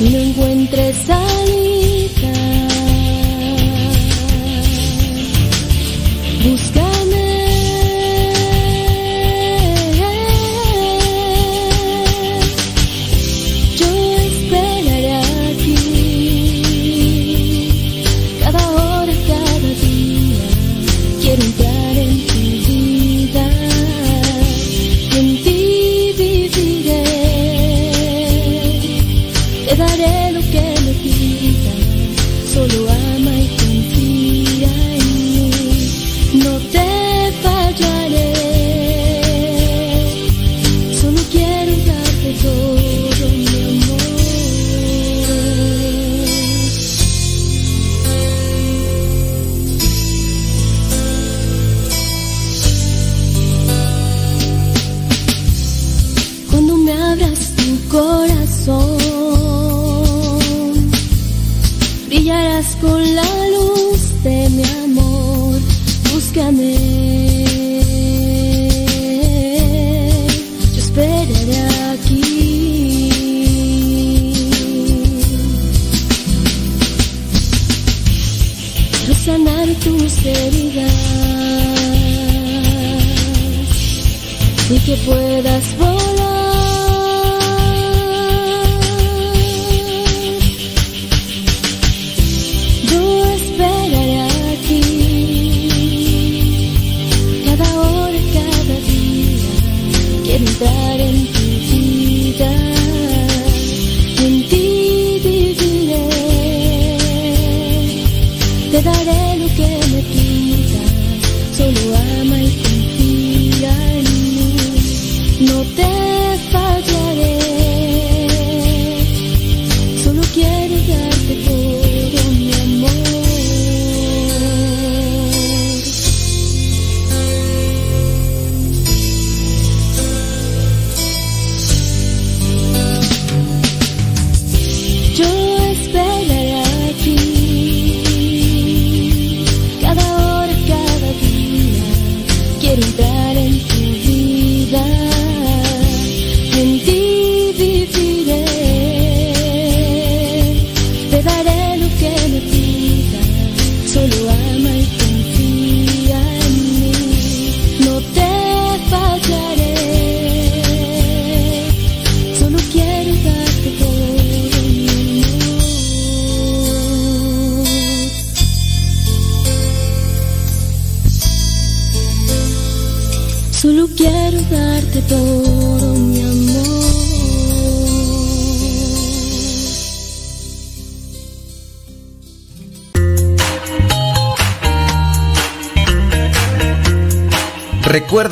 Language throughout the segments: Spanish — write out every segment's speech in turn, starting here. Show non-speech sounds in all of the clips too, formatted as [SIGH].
no encuentres salida,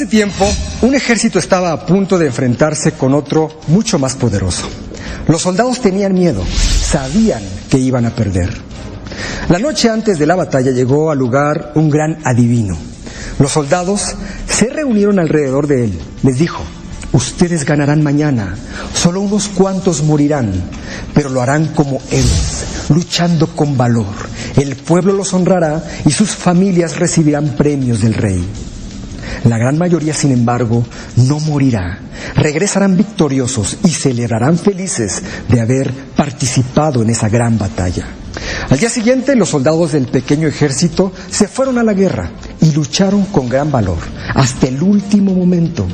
Hace tiempo, un ejército estaba a punto de enfrentarse con otro mucho más poderoso. Los soldados tenían miedo, sabían que iban a perder. La noche antes de la batalla llegó al lugar un gran adivino. Los soldados se reunieron alrededor de él. Les dijo, ustedes ganarán mañana, solo unos cuantos morirán, pero lo harán como héroes, luchando con valor. El pueblo los honrará y sus familias recibirán premios del rey. La gran mayoría, sin embargo, no morirá. Regresarán victoriosos y celebrarán felices de haber participado en esa gran batalla. Al día siguiente, los soldados del pequeño ejército se fueron a la guerra y lucharon con gran valor. hasta el último momento.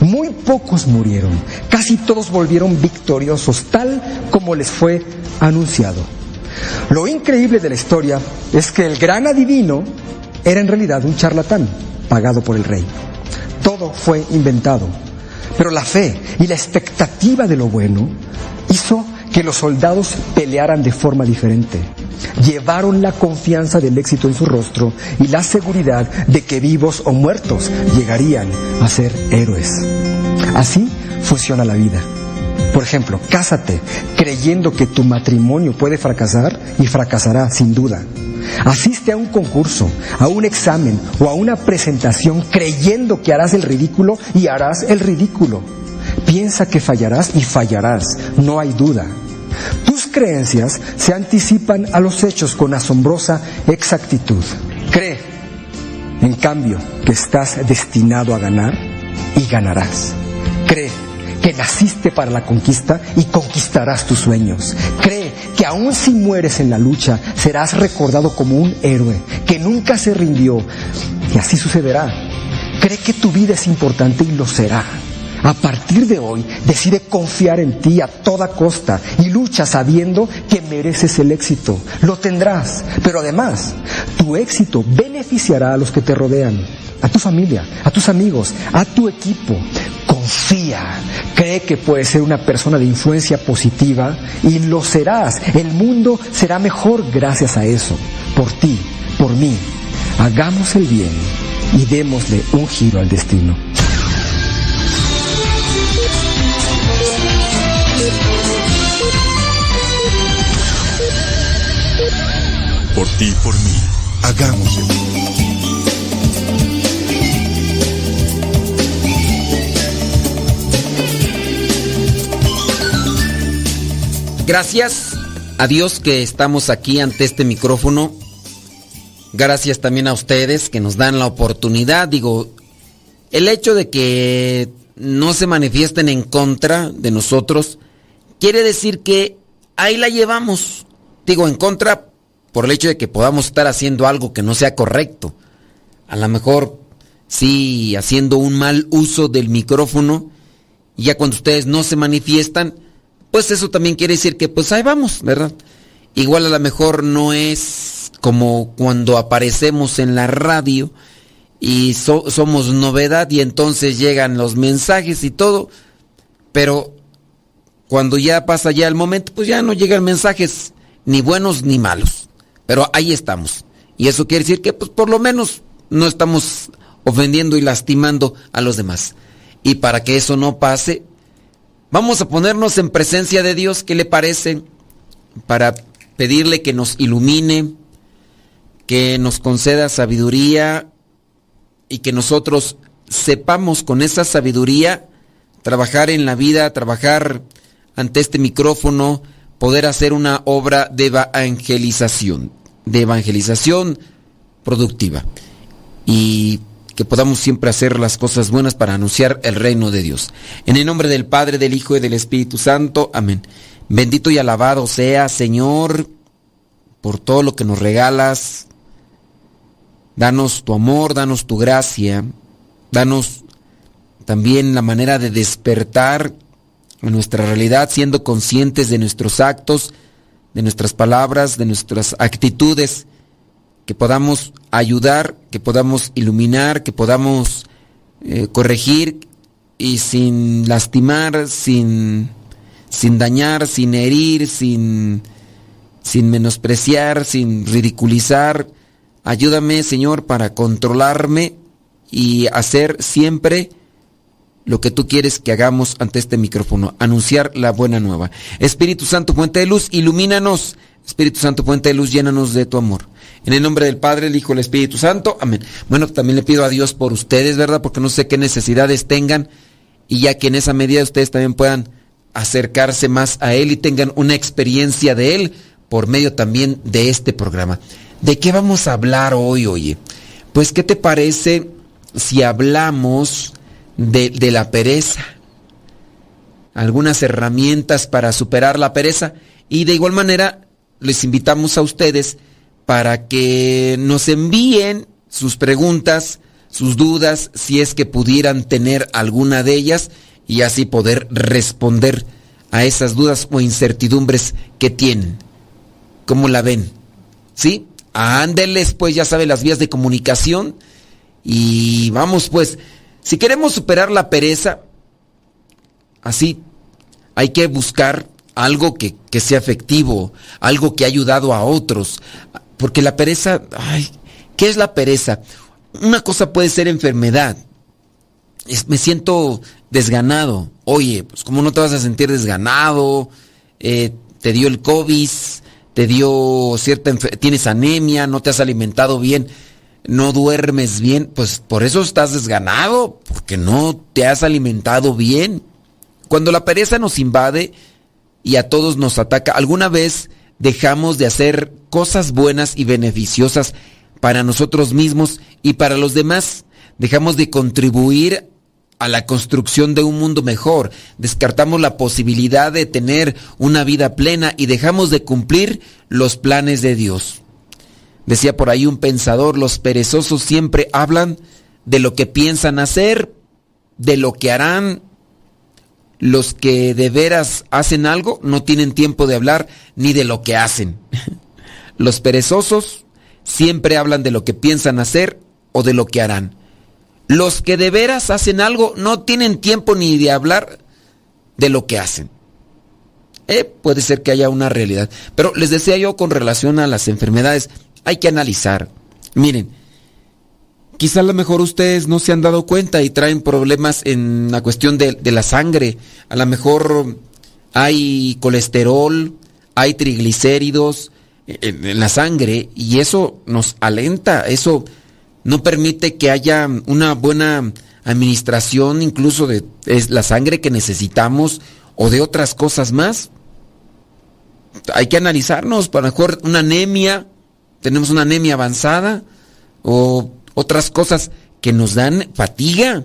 Muy pocos murieron, casi todos volvieron victoriosos, tal como les fue anunciado. Lo increíble de la historia es que el gran adivino era en realidad un charlatán pagado por el rey. Todo fue inventado, pero la fe y la expectativa de lo bueno hizo que los soldados pelearan de forma diferente. Llevaron la confianza del éxito en su rostro y la seguridad de que vivos o muertos llegarían a ser héroes. Así funciona la vida. Por ejemplo, cásate creyendo que tu matrimonio puede fracasar y fracasará sin duda. Asiste a un concurso, a un examen o a una presentación creyendo que harás el ridículo y harás el ridículo. Piensa que fallarás y fallarás, no hay duda. Tus creencias se anticipan a los hechos con asombrosa exactitud. Cree, en cambio, que estás destinado a ganar y ganarás. Cree naciste para la conquista y conquistarás tus sueños. Cree que aun si mueres en la lucha, serás recordado como un héroe que nunca se rindió. Y así sucederá. Cree que tu vida es importante y lo será. A partir de hoy, decide confiar en ti a toda costa y lucha sabiendo que mereces el éxito. Lo tendrás, pero además, tu éxito beneficiará a los que te rodean, a tu familia, a tus amigos, a tu equipo. Confía, cree que puedes ser una persona de influencia positiva y lo serás. El mundo será mejor gracias a eso, por ti, por mí. Hagamos el bien y démosle un giro al destino. Por ti por mí, hagamos el bien. Gracias a Dios que estamos aquí ante este micrófono. Gracias también a ustedes que nos dan la oportunidad. Digo, el hecho de que no se manifiesten en contra de nosotros quiere decir que ahí la llevamos. Digo, en contra por el hecho de que podamos estar haciendo algo que no sea correcto. A lo mejor sí haciendo un mal uso del micrófono. Y ya cuando ustedes no se manifiestan, pues eso también quiere decir que pues ahí vamos, ¿verdad? Igual a lo mejor no es como cuando aparecemos en la radio y somos novedad y entonces llegan los mensajes y todo, pero cuando ya pasa ya el momento, pues ya no llegan mensajes ni buenos ni malos, pero ahí estamos. Y eso quiere decir que pues por lo menos no estamos ofendiendo y lastimando a los demás. Y para que eso no pase, Vamos a ponernos en presencia de Dios, ¿qué le parece? Para pedirle que nos ilumine, que nos conceda sabiduría y que nosotros sepamos con esa sabiduría trabajar en la vida, trabajar ante este micrófono, poder hacer una obra de evangelización, de evangelización productiva. Y que podamos siempre hacer las cosas buenas para anunciar el reino de Dios. En el nombre del Padre, del Hijo y del Espíritu Santo. Amén. Bendito y alabado sea, Señor, por todo lo que nos regalas. Danos tu amor, danos tu gracia, danos también la manera de despertar en nuestra realidad, siendo conscientes de nuestros actos, de nuestras palabras, de nuestras actitudes que podamos ayudar, que podamos iluminar, que podamos eh, corregir y sin lastimar, sin, sin dañar, sin herir, sin, sin menospreciar, sin ridiculizar. Ayúdame, Señor, para controlarme y hacer siempre lo que tú quieres que hagamos ante este micrófono, anunciar la buena nueva. Espíritu Santo, fuente de luz, ilumínanos. Espíritu Santo, fuente de luz, llénanos de tu amor. En el nombre del Padre, el Hijo, el Espíritu Santo. Amén. Bueno, también le pido a Dios por ustedes, ¿verdad? Porque no sé qué necesidades tengan y ya que en esa medida ustedes también puedan acercarse más a Él y tengan una experiencia de Él por medio también de este programa. ¿De qué vamos a hablar hoy, oye? Pues, ¿qué te parece si hablamos de, de la pereza? Algunas herramientas para superar la pereza y de igual manera les invitamos a ustedes para que nos envíen sus preguntas, sus dudas, si es que pudieran tener alguna de ellas y así poder responder a esas dudas o incertidumbres que tienen. ¿Cómo la ven? ¿Sí? Ándeles, pues ya saben las vías de comunicación y vamos pues, si queremos superar la pereza, así hay que buscar algo que, que sea efectivo, algo que ha ayudado a otros, porque la pereza, ay, ¿qué es la pereza? Una cosa puede ser enfermedad. me siento desganado. Oye, pues ¿cómo no te vas a sentir desganado? Eh, te dio el COVID, te dio cierta tienes anemia, no te has alimentado bien, no duermes bien, pues por eso estás desganado, porque no te has alimentado bien. Cuando la pereza nos invade y a todos nos ataca, alguna vez dejamos de hacer cosas buenas y beneficiosas para nosotros mismos y para los demás. Dejamos de contribuir a la construcción de un mundo mejor. Descartamos la posibilidad de tener una vida plena y dejamos de cumplir los planes de Dios. Decía por ahí un pensador, los perezosos siempre hablan de lo que piensan hacer, de lo que harán. Los que de veras hacen algo no tienen tiempo de hablar ni de lo que hacen. [LAUGHS] Los perezosos siempre hablan de lo que piensan hacer o de lo que harán. Los que de veras hacen algo no tienen tiempo ni de hablar de lo que hacen. Eh, puede ser que haya una realidad. Pero les decía yo con relación a las enfermedades, hay que analizar. Miren, quizá a lo mejor ustedes no se han dado cuenta y traen problemas en la cuestión de, la sangre. A lo mejor hay colesterol, hay triglicéridos, en, la sangre y eso nos alenta, eso no permite que haya una buena administración incluso de la sangre que necesitamos o de otras cosas más. Hay que analizarnos, para mejor una anemia, tenemos una anemia avanzada o otras cosas que nos dan fatiga.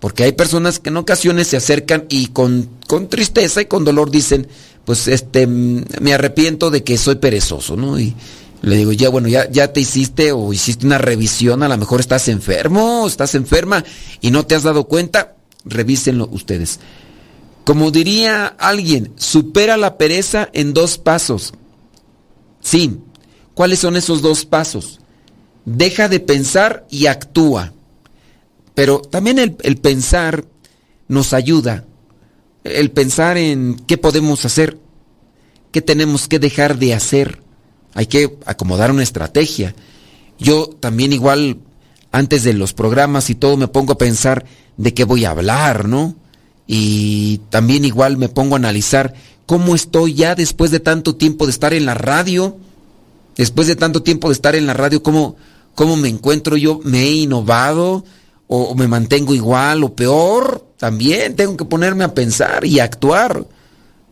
Porque hay personas que en ocasiones se acercan y con, con tristeza y con dolor dicen, pues este, me arrepiento de que soy perezoso, ¿no? Y le digo, ya bueno, ya, ya te hiciste o hiciste una revisión, a lo mejor estás enfermo, estás enferma y no te has dado cuenta, revísenlo ustedes. Como diría alguien, supera la pereza en dos pasos. Sí, ¿cuáles son esos dos pasos? Deja de pensar y actúa. Pero también el, pensar nos ayuda el pensar en qué podemos hacer, qué tenemos que dejar de hacer. Hay que acomodar una estrategia. Yo también igual, antes de los programas y todo, me pongo a pensar de qué voy a hablar, ¿no? Y también igual me pongo a analizar cómo estoy ya después de tanto tiempo de estar en la radio, después de tanto tiempo de estar en la radio, cómo, cómo me encuentro yo, me he innovado, o, me mantengo igual o peor, también tengo que ponerme a pensar y actuar.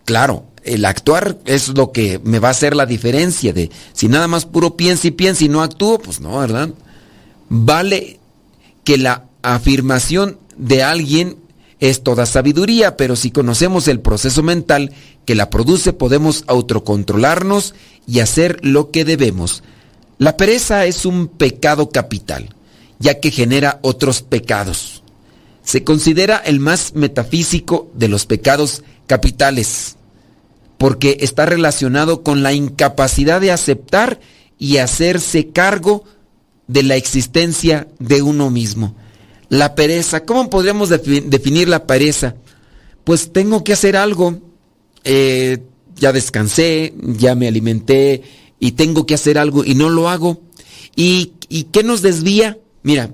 Claro, el actuar es lo que me va a hacer la diferencia de si nada más puro pienso y pienso y no actúo, pues no, ¿verdad? Vale que la afirmación de alguien es toda sabiduría, pero si conocemos el proceso mental que la produce, podemos autocontrolarnos y hacer lo que debemos. La pereza es un pecado capital ya que genera otros pecados. Se considera el más metafísico de los pecados capitales, porque está relacionado con la incapacidad de aceptar y hacerse cargo de la existencia de uno mismo. La pereza, ¿cómo podríamos definir la pereza? Pues tengo que hacer algo, eh, ya descansé, ya me alimenté y tengo que hacer algo y no lo hago. ¿Y, y qué nos desvía? Mira,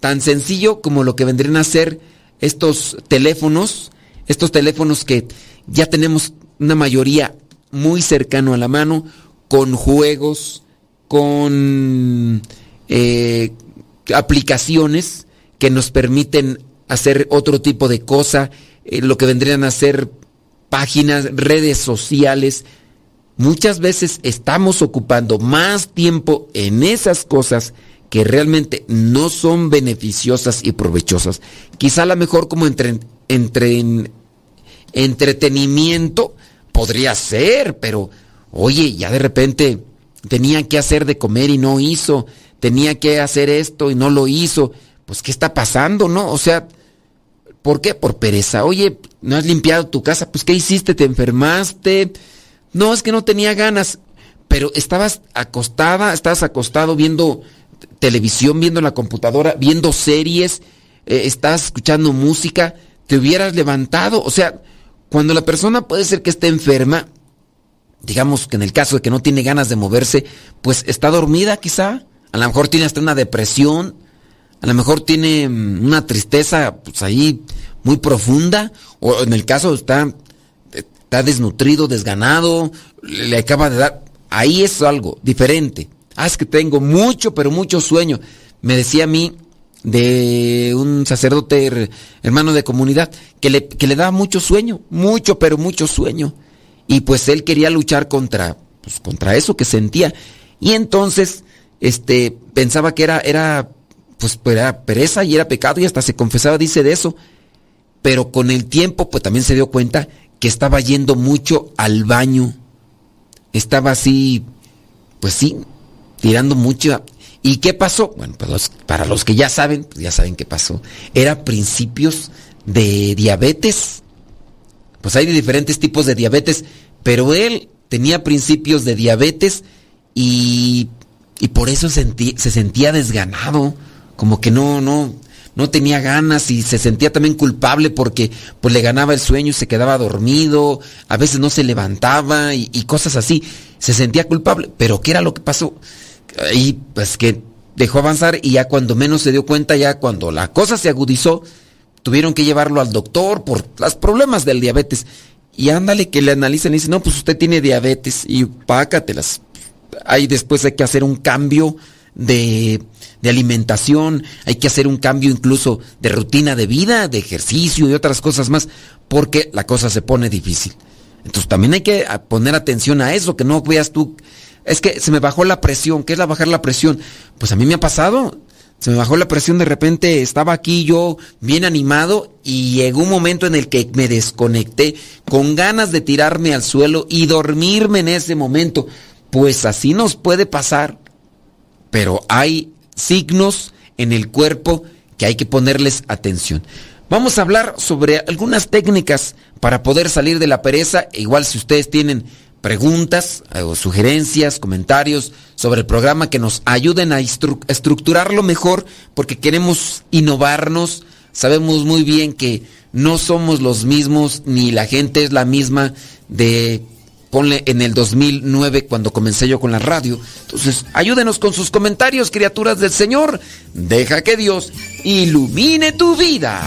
tan sencillo como lo que vendrían a ser estos teléfonos, estos teléfonos que ya tenemos una mayoría muy cercano a la mano, con juegos, con eh, aplicaciones que nos permiten hacer otro tipo de cosa, eh, lo que vendrían a ser páginas, redes sociales. Muchas veces estamos ocupando más tiempo en esas cosas que realmente no son beneficiosas y provechosas. Quizá a lo mejor como entre, entre entretenimiento podría ser, pero oye, ya de repente tenía que hacer de comer y no hizo, tenía que hacer esto y no lo hizo. Pues, ¿qué está pasando, no? O sea, ¿por qué? Por pereza. Oye, ¿no has limpiado tu casa? Pues, ¿qué hiciste? ¿Te enfermaste? No, es que no tenía ganas. Pero estabas acostada, estabas acostado viendo televisión, viendo la computadora, viendo series, eh, estabas escuchando música, te hubieras levantado. O sea, cuando la persona puede ser que esté enferma, digamos que en el caso de que no tiene ganas de moverse, pues está dormida quizá, a lo mejor tiene hasta una depresión, a lo mejor tiene mm, una tristeza pues ahí muy profunda, o en el caso está, está desnutrido, desganado, le acaba de dar, ahí es algo diferente. Ah, es que tengo mucho, pero mucho sueño. Me decía a mí de un sacerdote hermano de comunidad que le, que le daba mucho sueño, mucho, pero mucho sueño. Y pues él quería luchar contra, pues, contra eso que sentía. Y entonces, este, pensaba que era, era, pues, era pereza y era pecado y hasta se confesaba, dice de eso. Pero con el tiempo, pues también se dio cuenta que estaba yendo mucho al baño. Estaba así, pues sí, tirando mucho. ¿Y qué pasó? Bueno, pues para los que ya saben, pues ya saben qué pasó. Era principios de diabetes pues hay diferentes tipos de diabetes, pero él tenía principios de diabetes y, y por eso se sentía desganado, como que no, no, no tenía ganas y se sentía también culpable porque pues le ganaba el sueño y se quedaba dormido, a veces no se levantaba y, cosas así, se sentía culpable, pero ¿qué era lo que pasó? Y pues que dejó avanzar y ya cuando menos se dio cuenta, ya cuando la cosa se agudizó, tuvieron que llevarlo al doctor por los problemas del diabetes. Y ándale que le analicen y dicen, no, pues usted tiene diabetes y pácatelas. Ahí después hay que hacer un cambio de, de, alimentación, hay que hacer un cambio incluso de rutina de vida, de ejercicio y otras cosas más, porque la cosa se pone difícil. Entonces también hay que poner atención a eso, que no veas tú, es que se me bajó la presión, ¿qué es la bajar la presión? Pues a mí me ha pasado, se me bajó la presión, de repente estaba aquí yo bien animado y llegó un momento en el que me desconecté con ganas de tirarme al suelo y dormirme en ese momento. Pues así nos puede pasar, pero hay signos en el cuerpo que hay que ponerles atención. Vamos a hablar sobre algunas técnicas para poder salir de la pereza. Igual si ustedes tienen preguntas eh, o sugerencias, comentarios sobre el programa que nos ayuden a estructurarlo mejor porque queremos innovarnos. Sabemos muy bien que no somos los mismos ni la gente es la misma de ponle en el 2009 cuando comencé yo con la radio. Entonces, ayúdenos con sus comentarios, criaturas del Señor. Deja que Dios ilumine tu vida.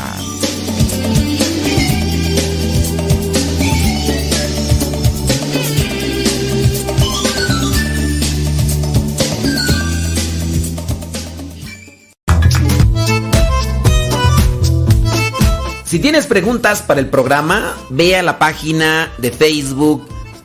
Si tienes preguntas para el programa, ve a la página de Facebook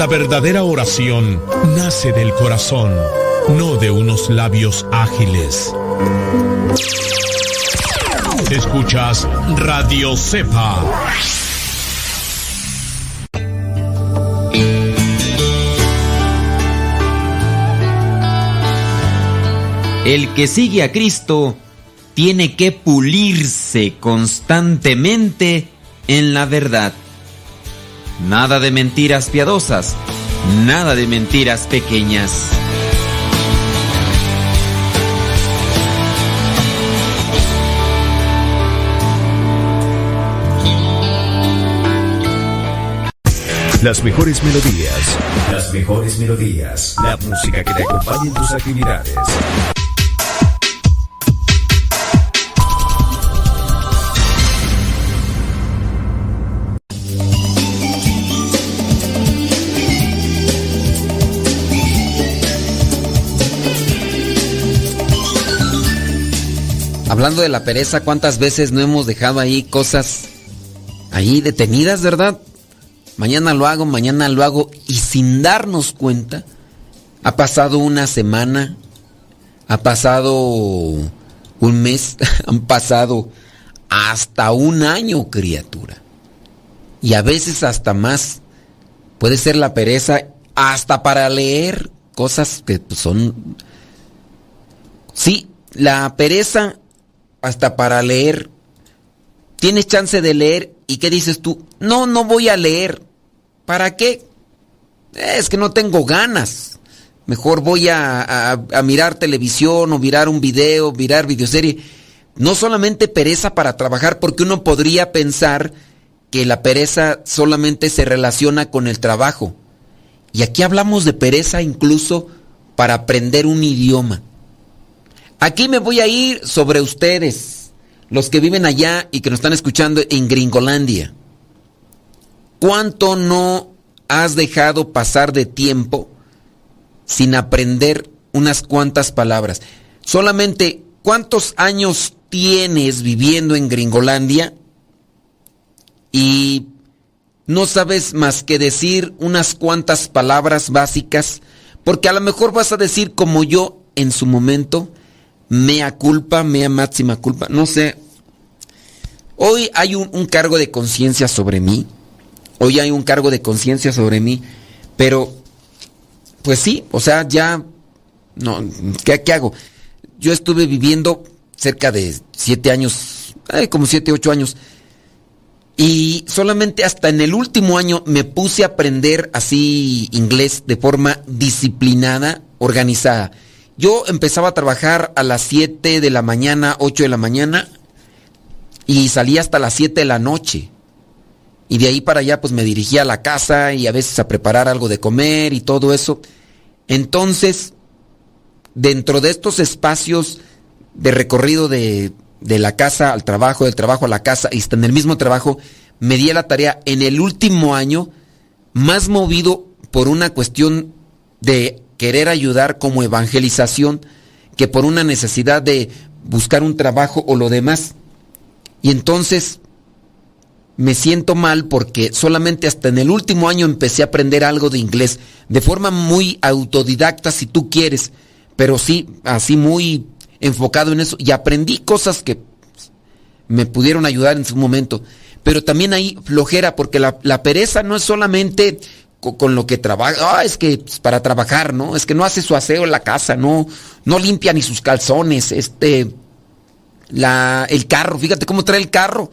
La verdadera oración nace del corazón, no de unos labios ágiles. Escuchas Radio Cepa. El que sigue a Cristo tiene que pulirse constantemente en la verdad. Nada de mentiras piadosas, nada de mentiras pequeñas. Las mejores melodías. Las mejores melodías. La música que te acompañe en tus actividades. Hablando de la pereza, ¿cuántas veces no hemos dejado ahí cosas ahí detenidas, verdad? Mañana lo hago, mañana lo hago y sin darnos cuenta, ha pasado una semana, ha pasado un mes, [LAUGHS] han pasado hasta un año, criatura. Y a veces hasta más. Puede ser la pereza hasta para leer cosas que son... Sí, la pereza hasta para leer. Tienes chance de leer y ¿qué dices tú? No, no voy a leer. ¿Para qué? Es que no tengo ganas. Mejor voy a, a mirar televisión o mirar un video, mirar videoserie. No solamente pereza para trabajar, porque uno podría pensar que la pereza solamente se relaciona con el trabajo. Y aquí hablamos de pereza incluso para aprender un idioma. Aquí me voy a ir sobre ustedes, los que viven allá y que nos están escuchando en Gringolandia. ¿Cuánto no has dejado pasar de tiempo sin aprender unas cuantas palabras? Solamente, ¿cuántos años tienes viviendo en Gringolandia y no sabes más que decir unas cuantas palabras básicas, porque a lo mejor vas a decir como yo en su momento, mea culpa, mea máxima culpa, no sé. Hoy hay un, cargo de conciencia sobre mí, hoy hay un cargo de conciencia sobre mí, pero pues sí, o sea, ya, no, ¿qué, qué hago? Yo estuve viviendo cerca de siete años, como siete, ocho años, y solamente hasta en el último año me puse a aprender así inglés de forma disciplinada, organizada. Yo empezaba a trabajar a las 7 de la mañana, 8 de la mañana y salía hasta las 7 de la noche. Y de ahí para allá pues me dirigía a la casa y a veces a preparar algo de comer y todo eso. Entonces, dentro de estos espacios de recorrido de de la casa al trabajo, del trabajo a la casa, y está en el mismo trabajo, me di a la tarea en el último año, más movido por una cuestión de querer ayudar como evangelización que por una necesidad de buscar un trabajo o lo demás. Y entonces me siento mal porque solamente hasta en el último año empecé a aprender algo de inglés, de forma muy autodidacta si tú quieres, pero sí, así muy enfocado en eso y aprendí cosas que me pudieron ayudar en su momento. Pero también hay flojera, porque la, pereza no es solamente con, lo que trabaja, ah, es que pues, para trabajar, ¿no? Es que no hace su aseo en la casa, no, no limpia ni sus calzones, este, la, el carro, fíjate cómo trae el carro,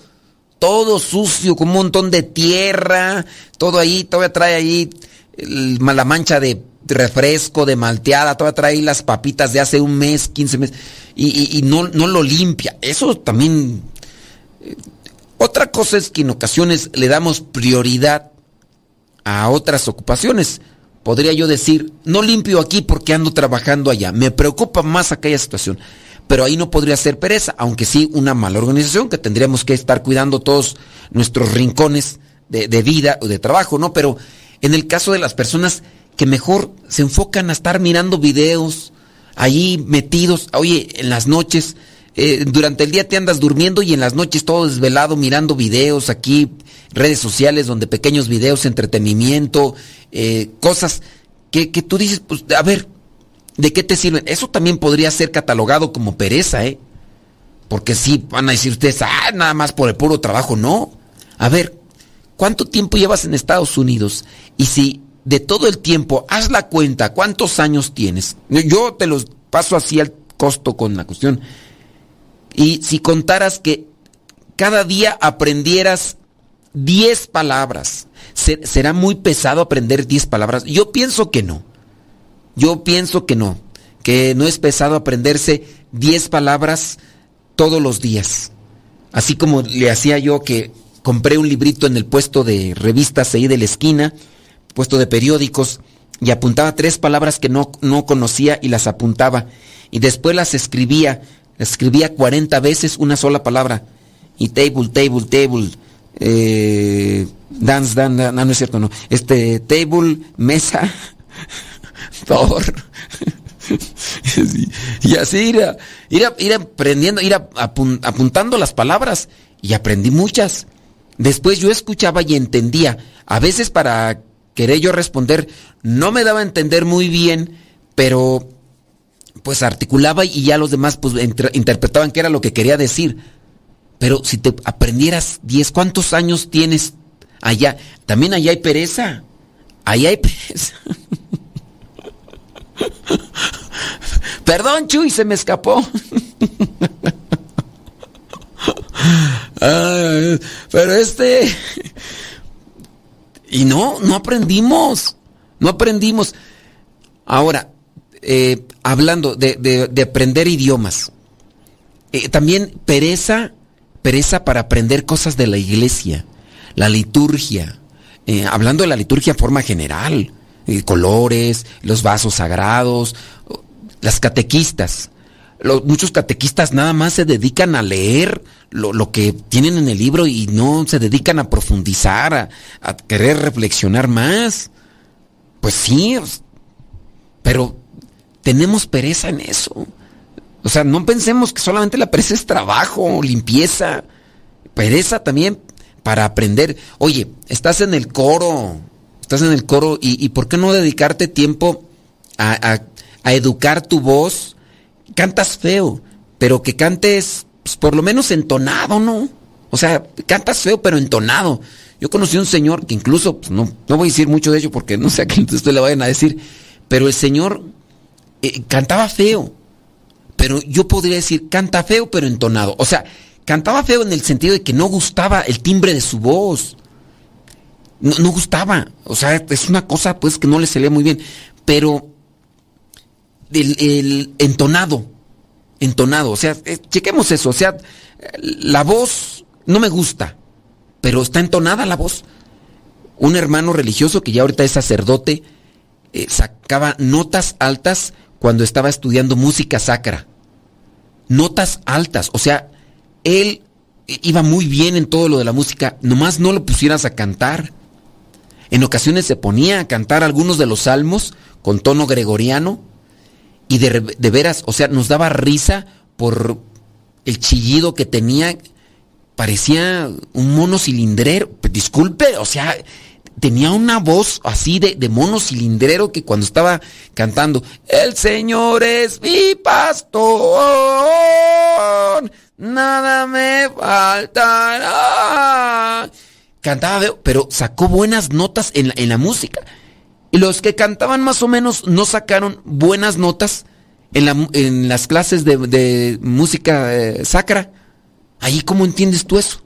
todo sucio, con un montón de tierra, todo ahí, todavía trae ahí la mancha de refresco, de malteada, todavía trae las papitas de hace un mes, 15 meses, y, no, no, lo limpia. Eso también... Eh, otra cosa es que en ocasiones le damos prioridad a otras ocupaciones. Podría yo decir, no limpio aquí porque ando trabajando allá. Me preocupa más aquella situación. Pero ahí no podría ser pereza, aunque sí una mala organización que tendríamos que estar cuidando todos nuestros rincones de, vida o de trabajo, ¿no? Pero en el caso de las personas que mejor se enfocan a estar mirando videos, ahí metidos, oye, en las noches, eh, durante el día te andas durmiendo y en las noches todo desvelado mirando videos aquí, redes sociales donde pequeños videos, entretenimiento, eh, cosas que, que tú dices, pues, a ver, ¿de qué te sirven? Eso también podría ser catalogado como pereza, ¿eh? Porque sí, van a decir ustedes, ah, nada más por el puro trabajo, no. A ver, ¿cuánto tiempo llevas en Estados Unidos? Y si de todo el tiempo, haz la cuenta, ¿cuántos años tienes? Yo te los paso así al costo con la cuestión. Y si contaras que cada día aprendieras 10 palabras, ¿será muy pesado aprender 10 palabras? Yo pienso que no. Yo pienso que no. Que no es pesado aprenderse 10 palabras todos los días. Así como le hacía yo que compré un librito en el puesto de revistas ahí de la esquina puesto de periódicos y apuntaba tres palabras que no, no conocía y las apuntaba. Y después las escribía, escribía 40 veces una sola palabra. Y table, table, table, eh, dance, dance, no, no es cierto, no. Este, table, mesa, [LAUGHS] door, [LAUGHS] y así ir, ir, aprendiendo, ir apuntando las palabras. Y aprendí muchas. Después yo escuchaba y entendía. A veces para querer yo responder no me daba a entender muy bien, pero pues articulaba y ya los demás pues interpretaban qué era lo que quería decir. Pero si te aprendieras 10, ¿cuántos años tienes allá? También allá hay pereza. Allá hay pereza. [LAUGHS] Perdón, Chuy, se me escapó. [LAUGHS] pero este... Y no, no aprendimos. No aprendimos. Ahora, eh, hablando de, aprender idiomas, eh, también pereza, pereza para aprender cosas de la iglesia, la liturgia, eh, hablando de la liturgia en forma general, colores, los vasos sagrados, las catequistas. muchos catequistas nada más se dedican a leer lo, que tienen en el libro y no se dedican a profundizar, a querer reflexionar más. Pues sí, pero tenemos pereza en eso. O sea, no pensemos que solamente la pereza es trabajo, limpieza. Pereza también para aprender. Oye, estás en el coro, estás en el coro y, ¿por qué no dedicarte tiempo a, educar tu voz? Cantas feo, pero que cantes pues, por lo menos entonado, ¿no? O sea, cantas feo, pero entonado. Yo conocí a un señor que incluso, pues, no, no voy a decir mucho de ello porque no sé a quién usted le vayan a decir, pero el señor eh, cantaba feo. Pero yo podría decir, canta feo pero entonado. O sea, cantaba feo en el sentido de que no gustaba el timbre de su voz. No, gustaba. O sea, es una cosa pues que no le salía muy bien. Pero el, entonado. Entonado. O sea, eh, chequemos eso. O sea, la voz no me gusta. Pero está entonada la voz. Un hermano religioso que ya ahorita es sacerdote eh, sacaba notas altas cuando estaba estudiando música sacra. Notas altas, o sea, él iba muy bien en todo lo de la música, nomás no lo pusieras a cantar. En ocasiones se ponía a cantar algunos de los salmos con tono gregoriano y de, veras, o sea, nos daba risa por el chillido que tenía. Parecía un mono cilindrero. Disculpe, o sea, tenía una voz así de, de, mono cilindrero que cuando estaba cantando, el Señor es mi pastor, nada me faltará. Cantaba, pero sacó buenas notas en la, en la música. Y los que cantaban más o menos no sacaron buenas notas en, la, en las clases de, música eh, sacra. Ahí, ¿cómo entiendes tú eso?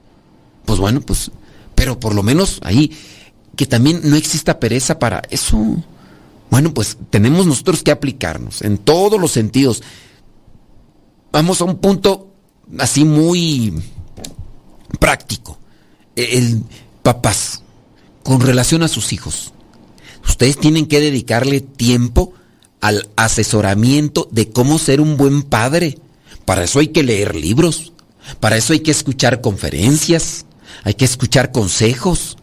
Pues bueno, pues, pero por lo menos ahí que también no exista pereza para eso. Bueno, pues tenemos nosotros que aplicarnos en todos los sentidos. Vamos a un punto así muy práctico. El papás, con relación a sus hijos, ustedes tienen que dedicarle tiempo al asesoramiento de cómo ser un buen padre. Para eso hay que leer libros, para eso hay que escuchar conferencias, hay que escuchar consejos,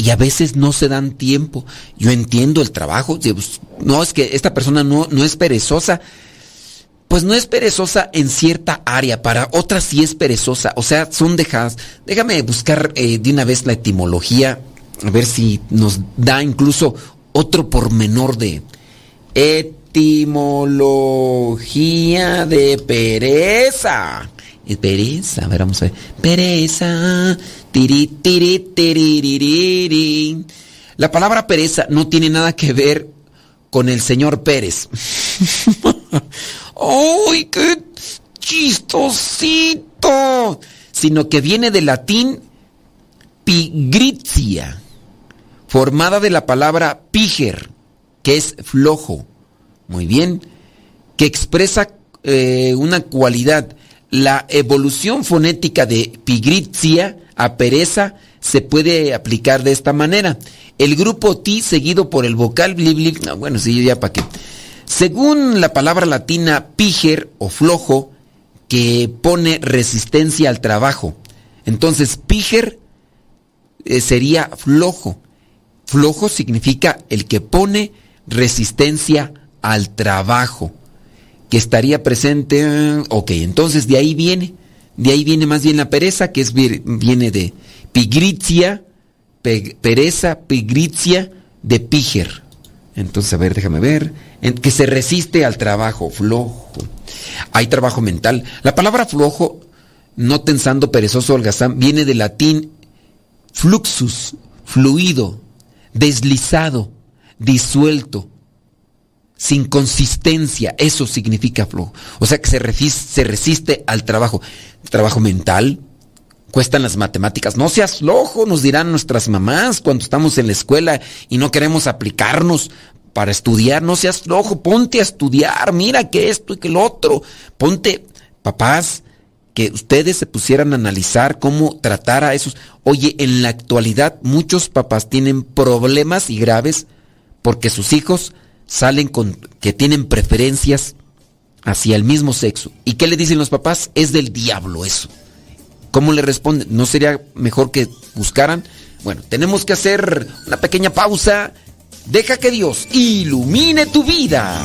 y a veces no se dan tiempo. Yo entiendo el trabajo. Pues, no, es que esta persona no, no es perezosa. Pues no es perezosa en cierta área, para otras sí es perezosa. O sea, son dejadas. Déjame buscar eh, de una vez la etimología, a ver si nos da incluso otro pormenor de etimología de pereza. Pereza, a ver, vamos a ver. Pereza. La palabra pereza no tiene nada que ver con el señor Pérez. [LAUGHS] ¡Uy, qué chistosito! Sino que viene del latín pigrizia, formada de la palabra piger, que es flojo. Muy bien. Que expresa eh, una cualidad. La evolución fonética de pigrizia a pereza se puede aplicar de esta manera. El grupo ti seguido por el vocal bli, bueno, sí, ya para qué. Según la palabra latina piger o flojo, que pone resistencia al trabajo. Entonces, piger eh, sería flojo. Flojo significa el que pone resistencia al trabajo. Que estaría presente. Ok, entonces de ahí viene. De ahí viene más bien la pereza, que es, viene de pigritia, pereza, pigritia, de piger. Entonces, a ver, déjame ver. que se resiste al trabajo, flojo. Hay trabajo mental. La palabra flojo, no tensando, perezoso, holgazán, viene del latín fluxus, fluido, deslizado, disuelto, sin consistencia. Eso significa flojo. O sea que se resiste, al trabajo. Trabajo mental, cuestan las matemáticas. No seas flojo, nos dirán nuestras mamás cuando estamos en la escuela y no queremos aplicarnos para estudiar. No seas flojo, ponte a estudiar. Mira que esto y que lo otro. Ponte, papás, que ustedes se pusieran a analizar cómo tratar a esos. Oye, en la actualidad muchos papás tienen problemas y graves porque sus hijos salen con que tienen preferencias hacia el mismo sexo. ¿Y qué le dicen los papás? Es del diablo eso. ¿Cómo le responden? ¿No sería mejor que buscaran? Bueno, tenemos que hacer una pequeña pausa. Deja que Dios ilumine tu vida.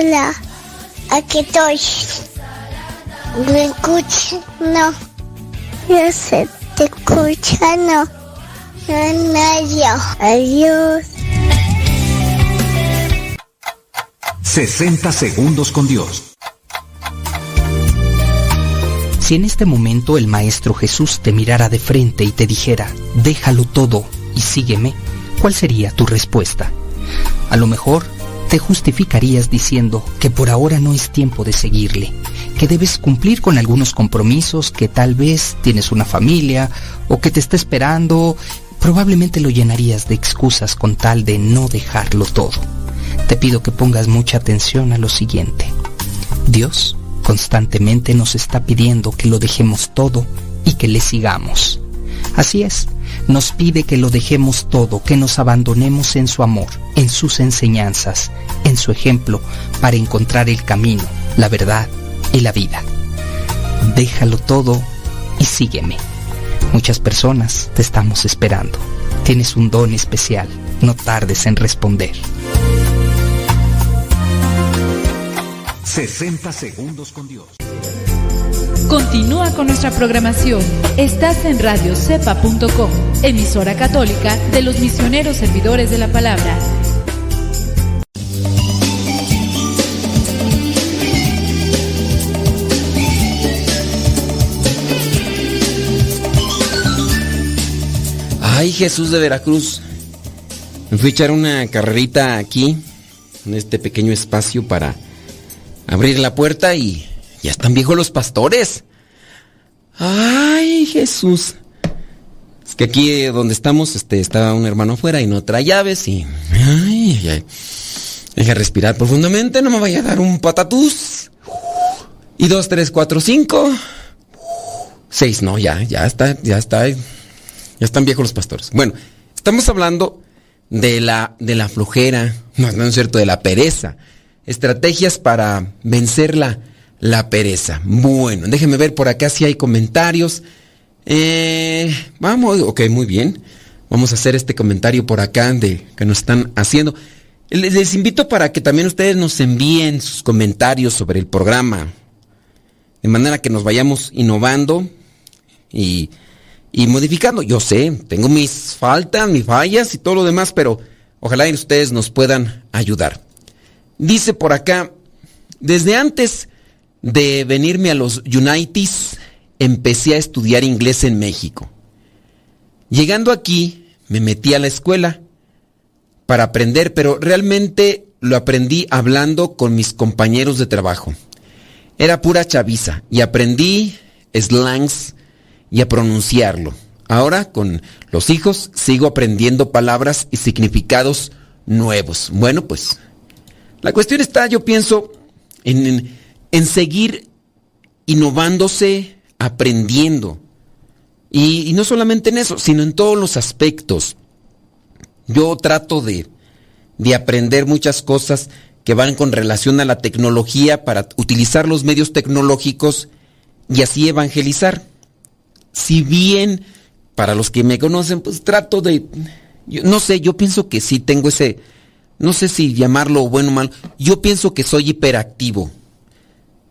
Hola, aquí estoy. ¿Me escuchas? No. Yo sé, te escucha, no. No, nadie. Adiós. 60 segundos con Dios. Si en este momento el Maestro Jesús te mirara de frente y te dijera, déjalo todo y sígueme, ¿cuál sería tu respuesta? A lo mejor te justificarías diciendo que por ahora no es tiempo de seguirle, que debes cumplir con algunos compromisos, que tal vez tienes una familia o que te está esperando, probablemente lo llenarías de excusas con tal de no dejarlo todo. Te pido que pongas mucha atención a lo siguiente. Dios constantemente nos está pidiendo que lo dejemos todo y que le sigamos. Así es, nos pide que lo dejemos todo, que nos abandonemos en su amor, en sus enseñanzas, en su ejemplo, para encontrar el camino, la verdad y la vida. Déjalo todo y sígueme. Muchas personas te estamos esperando. Tienes un don especial. No tardes en responder. 60 segundos con Dios. Continúa con nuestra programación. Estás en radiocepa.com, emisora católica de los misioneros servidores de la palabra. Ay, Jesús de Veracruz. Me fui a echar una carrerita aquí, en este pequeño espacio para abrir la puerta y ya están viejos los pastores. Ay, Jesús. Es que aquí donde estamos, este, estaba un hermano afuera y no trae llaves y. Ay, ay, Deja respirar profundamente, no me vaya a dar un patatús. Y dos, tres, cuatro, cinco. Seis, no, ya, ya está, ya está. Ya están viejos los pastores. Bueno, estamos hablando de la, de la flojera, no, no es cierto, de la pereza. Estrategias para vencer la, la pereza. Bueno, déjenme ver por acá si hay comentarios. Eh, vamos, ok, muy bien. Vamos a hacer este comentario por acá de que nos están haciendo. Les invito para que también ustedes nos envíen sus comentarios sobre el programa. De manera que nos vayamos innovando y, y modificando. Yo sé, tengo mis faltas, mis fallas y todo lo demás, pero ojalá ustedes nos puedan ayudar. Dice por acá, desde antes de venirme a los Unites, empecé a estudiar inglés en México. Llegando aquí, me metí a la escuela para aprender, pero realmente lo aprendí hablando con mis compañeros de trabajo. Era pura chaviza y aprendí slangs y a pronunciarlo. Ahora con los hijos sigo aprendiendo palabras y significados nuevos. Bueno, pues la cuestión está, yo pienso, en, en, seguir innovándose, aprendiendo. y, no solamente en eso, sino en todos los aspectos. Yo trato de, aprender muchas cosas que van con relación a la tecnología para utilizar los medios tecnológicos y así evangelizar. Si bien, para los que me conocen, pues trato de, no sé, yo pienso que sí tengo ese, no sé si llamarlo bueno o mal, yo pienso que soy hiperactivo.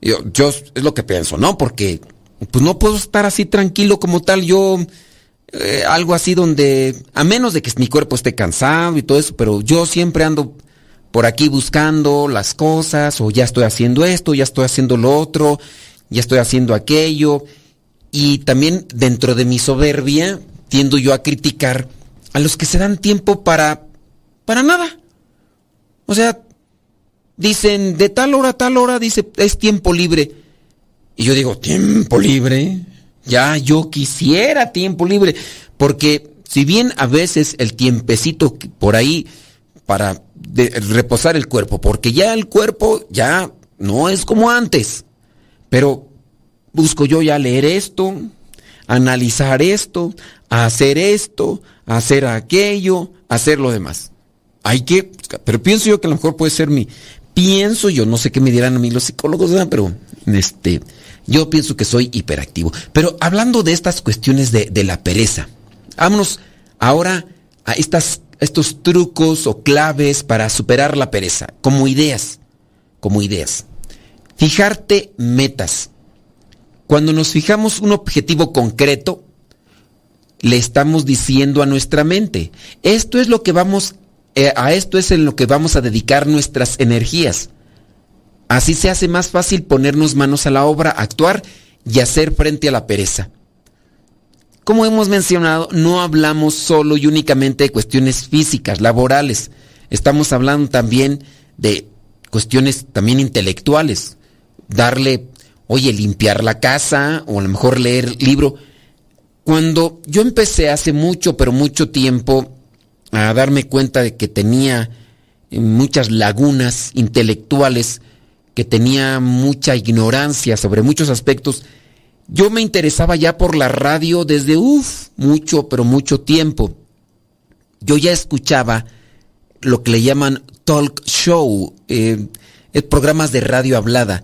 Yo, yo es lo que pienso, ¿no? Porque pues no puedo estar así tranquilo como tal, yo eh, algo así donde, a menos de que mi cuerpo esté cansado y todo eso, pero yo siempre ando por aquí buscando las cosas, o ya estoy haciendo esto, ya estoy haciendo lo otro, ya estoy haciendo aquello, y también dentro de mi soberbia tiendo yo a criticar a los que se dan tiempo para, para nada. O sea, dicen de tal hora a tal hora, dice, es tiempo libre. Y yo digo, tiempo libre. Ya yo quisiera tiempo libre, porque si bien a veces el tiempecito por ahí para reposar el cuerpo, porque ya el cuerpo ya no es como antes, pero busco yo ya leer esto, analizar esto, hacer esto, hacer aquello, hacer lo demás. Hay que, pero pienso yo que a lo mejor puede ser mi, pienso yo, no sé qué me dirán a mí los psicólogos, pero este, yo pienso que soy hiperactivo. Pero hablando de estas cuestiones de, la pereza, vámonos ahora a estas, estos trucos o claves para superar la pereza, como ideas, como ideas. Fijarte metas. Cuando nos fijamos un objetivo concreto, le estamos diciendo a nuestra mente, esto es lo que vamos, eh, a esto es en lo que vamos a dedicar nuestras energías. Así se hace más fácil ponernos manos a la obra, actuar y hacer frente a la pereza. Como hemos mencionado, no hablamos solo y únicamente de cuestiones físicas, laborales. Estamos hablando también de cuestiones también intelectuales. Darle, oye, limpiar la casa o a lo mejor leer libro. Cuando yo empecé hace mucho, pero mucho tiempo a darme cuenta de que tenía muchas lagunas intelectuales, que tenía mucha ignorancia sobre muchos aspectos, yo me interesaba ya por la radio desde, uff, mucho, pero mucho tiempo. Yo ya escuchaba lo que le llaman talk show, eh, eh, programas de radio hablada.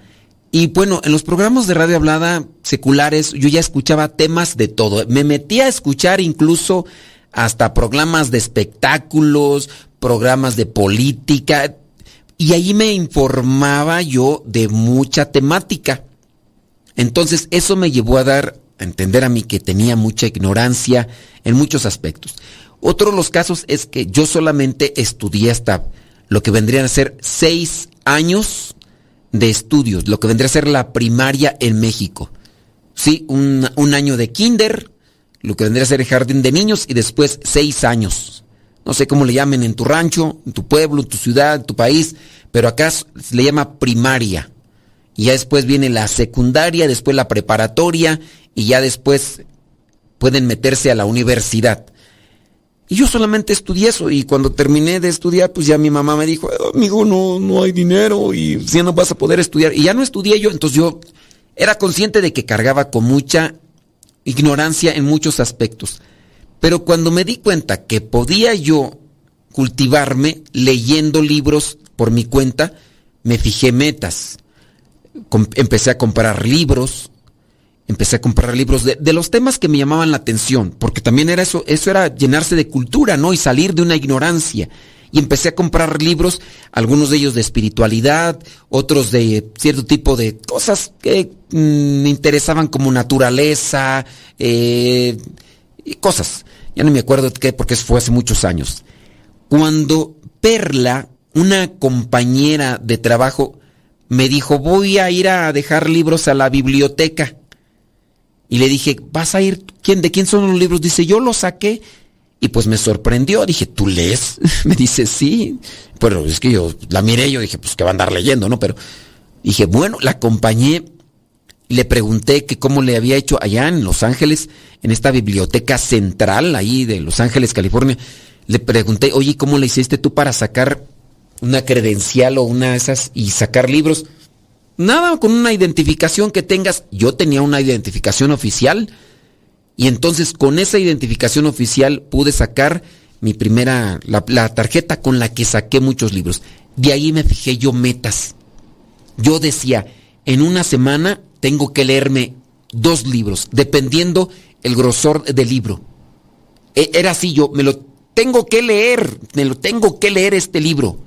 Y bueno, en los programas de radio hablada seculares yo ya escuchaba temas de todo. Me metía a escuchar incluso hasta programas de espectáculos, programas de política, y ahí me informaba yo de mucha temática. Entonces eso me llevó a dar a entender a mí que tenía mucha ignorancia en muchos aspectos. Otro de los casos es que yo solamente estudié hasta lo que vendrían a ser seis años de estudios, lo que vendría a ser la primaria en México. Sí, un, un año de kinder, lo que vendría a ser el jardín de niños y después seis años no sé cómo le llamen en tu rancho, en tu pueblo, en tu ciudad, en tu país, pero acá se le llama primaria. Y ya después viene la secundaria, después la preparatoria y ya después pueden meterse a la universidad. Y yo solamente estudié eso y cuando terminé de estudiar, pues ya mi mamá me dijo, amigo, no, no hay dinero y ya no vas a poder estudiar. Y ya no estudié yo, entonces yo era consciente de que cargaba con mucha ignorancia en muchos aspectos. Pero cuando me di cuenta que podía yo cultivarme leyendo libros por mi cuenta, me fijé metas. empecé a comprar libros, empecé a comprar libros de, los temas que me llamaban la atención, porque también era eso, eso era llenarse de cultura, ¿no? Y salir de una ignorancia. Y empecé a comprar libros, algunos de ellos de espiritualidad, otros de cierto tipo de cosas que mm, me interesaban como naturaleza, eh, cosas. Ya no me acuerdo qué, porque fue hace muchos años. Cuando Perla, una compañera de trabajo, me dijo, voy a ir a dejar libros a la biblioteca. Y le dije, ¿vas a ir? ¿Quién, ¿De quién son los libros? Dice, yo los saqué. Y pues me sorprendió. Dije, ¿tú lees? [LAUGHS] me dice, sí. Pero es que yo la miré, yo dije, pues que va a andar leyendo, ¿no? Pero dije, bueno, la acompañé. Le pregunté que cómo le había hecho allá en Los Ángeles, en esta biblioteca central ahí de Los Ángeles, California. Le pregunté, oye, ¿cómo le hiciste tú para sacar una credencial o una de esas y sacar libros? Nada, con una identificación que tengas. Yo tenía una identificación oficial y entonces con esa identificación oficial pude sacar mi primera, la, tarjeta con la que saqué muchos libros. De ahí me fijé yo metas. Yo decía, en una semana tengo que leerme dos libros, dependiendo el grosor del libro. E, era así, yo me lo tengo que leer, me lo tengo que leer este libro.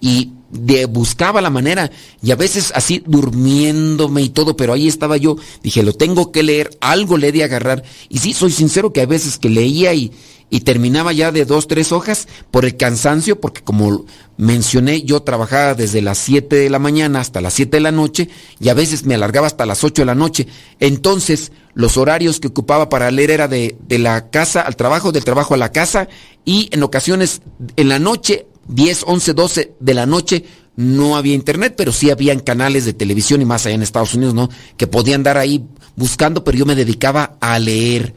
Y de, buscaba la manera y a veces así durmiéndome y todo, pero ahí estaba yo, dije, lo tengo que leer, algo le de agarrar. Y sí, soy sincero que a veces que leía y, y terminaba ya de dos, tres hojas por el cansancio, porque como mencioné, yo trabajaba desde las 7 de la mañana hasta las 7 de la noche y a veces me alargaba hasta las 8 de la noche. Entonces, los horarios que ocupaba para leer era de, de la casa al trabajo, del trabajo a la casa y en ocasiones en la noche 10, 11, 12 de la noche no había internet, pero sí habían canales de televisión y más allá en Estados Unidos, ¿no? Que podían dar ahí buscando, pero yo me dedicaba a leer.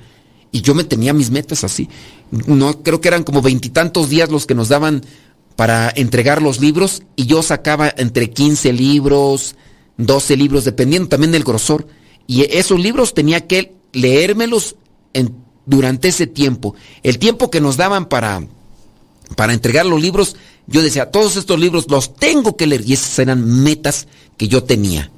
Y yo me tenía mis metas así. No, creo que eran como veintitantos días los que nos daban para entregar los libros y yo sacaba entre 15 libros, 12 libros, dependiendo también del grosor. Y esos libros tenía que leérmelos en, durante ese tiempo. El tiempo que nos daban para para entregar los libros, yo decía, todos estos libros los tengo que leer. Y esas eran metas que yo tenía.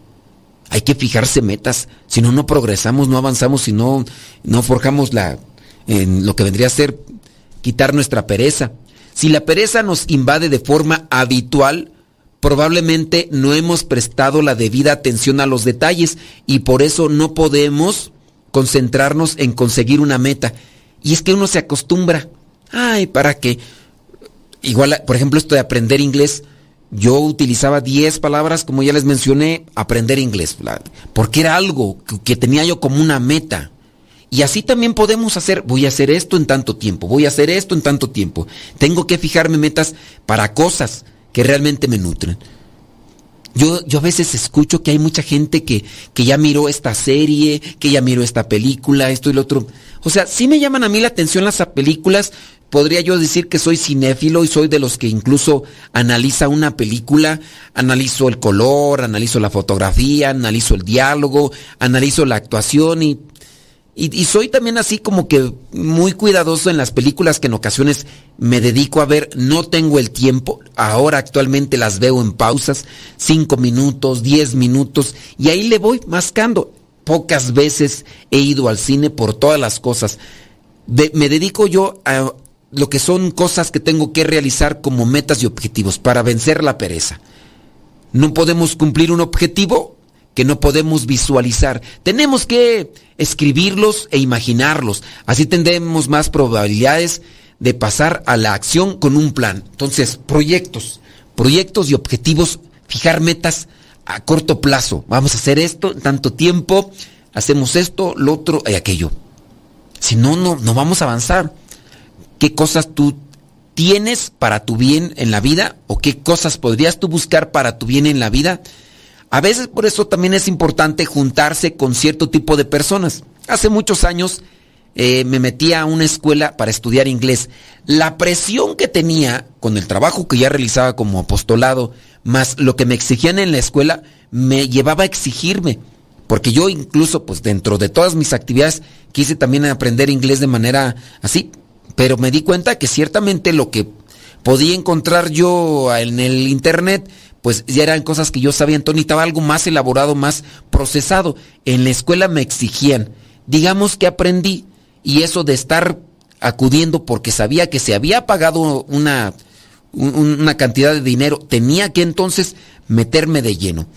Hay que fijarse metas, si no, no progresamos, no avanzamos, si no, no forjamos la, en lo que vendría a ser quitar nuestra pereza. Si la pereza nos invade de forma habitual, probablemente no hemos prestado la debida atención a los detalles y por eso no podemos concentrarnos en conseguir una meta. Y es que uno se acostumbra. Ay, ¿para qué? Igual, por ejemplo, esto de aprender inglés, yo utilizaba 10 palabras, como ya les mencioné, aprender inglés, porque era algo que, tenía yo como una meta. Y así también podemos hacer, voy a hacer esto en tanto tiempo, voy a hacer esto en tanto tiempo. Tengo que fijarme metas para cosas que realmente me nutren. Yo, yo a veces escucho que hay mucha gente que, que ya miró esta serie, que ya miró esta película, esto y lo otro. O sea, sí me llaman a mí la atención las películas, podría yo decir que soy cinéfilo y soy de los que incluso analiza una película, analizo el color, analizo la fotografía, analizo el diálogo, analizo la actuación y, y, soy también así como que muy cuidadoso en las películas que en ocasiones me dedico a ver, no tengo el tiempo, ahora actualmente las veo en pausas, cinco minutos, diez minutos, y ahí le voy mascando. Pocas veces he ido al cine por todas las cosas. me dedico yo a, lo que son cosas que tengo que realizar como metas y objetivos para vencer la pereza. No podemos cumplir un objetivo que no podemos visualizar. Tenemos que escribirlos e imaginarlos. Así tendremos más probabilidades de pasar a la acción con un plan. Entonces, proyectos, proyectos y objetivos, fijar metas a corto plazo. Vamos a hacer esto en tanto tiempo, hacemos esto, lo otro y aquello. Si no, no, no vamos a avanzar qué cosas tú tienes para tu bien en la vida o qué cosas podrías tú buscar para tu bien en la vida. A veces por eso también es importante juntarse con cierto tipo de personas. Hace muchos años eh, me metí a una escuela para estudiar inglés. La presión que tenía con el trabajo que ya realizaba como apostolado, más lo que me exigían en la escuela, me llevaba a exigirme. Porque yo incluso, pues dentro de todas mis actividades, quise también aprender inglés de manera así. Pero me di cuenta que ciertamente lo que podía encontrar yo en el internet, pues ya eran cosas que yo sabía, entonces necesitaba algo más elaborado, más procesado. En la escuela me exigían. Digamos que aprendí y eso de estar acudiendo porque sabía que se había pagado una, una cantidad de dinero, tenía que entonces meterme de lleno.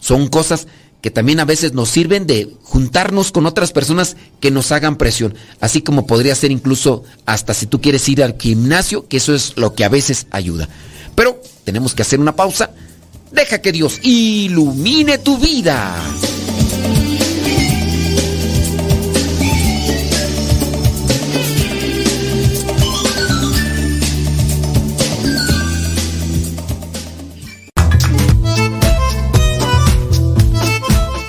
Son cosas que también a veces nos sirven de juntarnos con otras personas que nos hagan presión, así como podría ser incluso hasta si tú quieres ir al gimnasio, que eso es lo que a veces ayuda. Pero tenemos que hacer una pausa. Deja que Dios ilumine tu vida.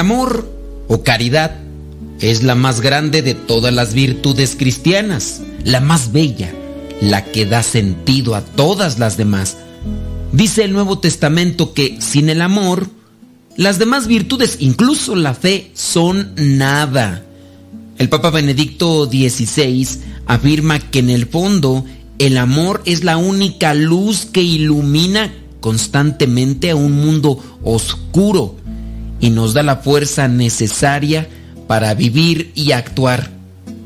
Amor o caridad es la más grande de todas las virtudes cristianas, la más bella, la que da sentido a todas las demás. Dice el Nuevo Testamento que sin el amor, las demás virtudes, incluso la fe, son nada. El Papa Benedicto XVI afirma que en el fondo el amor es la única luz que ilumina constantemente a un mundo oscuro y nos da la fuerza necesaria para vivir y actuar.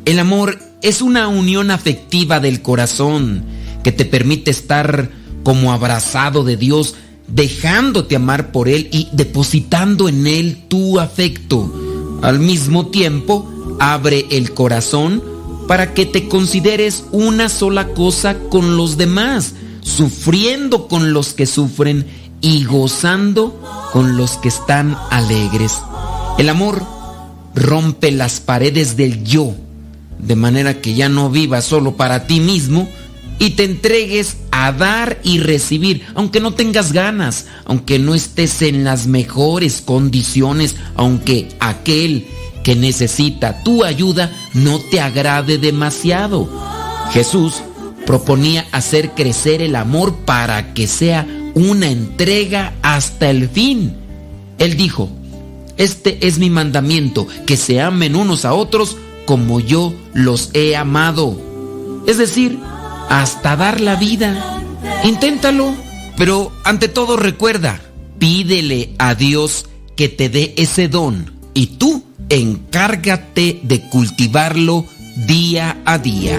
El amor es una unión afectiva del corazón que te permite estar como abrazado de Dios, dejándote amar por Él y depositando en Él tu afecto. Al mismo tiempo, abre el corazón para que te consideres una sola cosa con los demás, sufriendo con los que sufren y gozando con los que están alegres. El amor rompe las paredes del yo, de manera que ya no vivas solo para ti mismo y te entregues a dar y recibir, aunque no tengas ganas, aunque no estés en las mejores condiciones, aunque aquel que necesita tu ayuda no te agrade demasiado. Jesús proponía hacer crecer el amor para que sea una entrega hasta el fin. Él dijo, este es mi mandamiento, que se amen unos a otros como yo los he amado. Es decir, hasta dar la vida. Inténtalo, pero ante todo recuerda, pídele a Dios que te dé ese don y tú encárgate de cultivarlo día a día.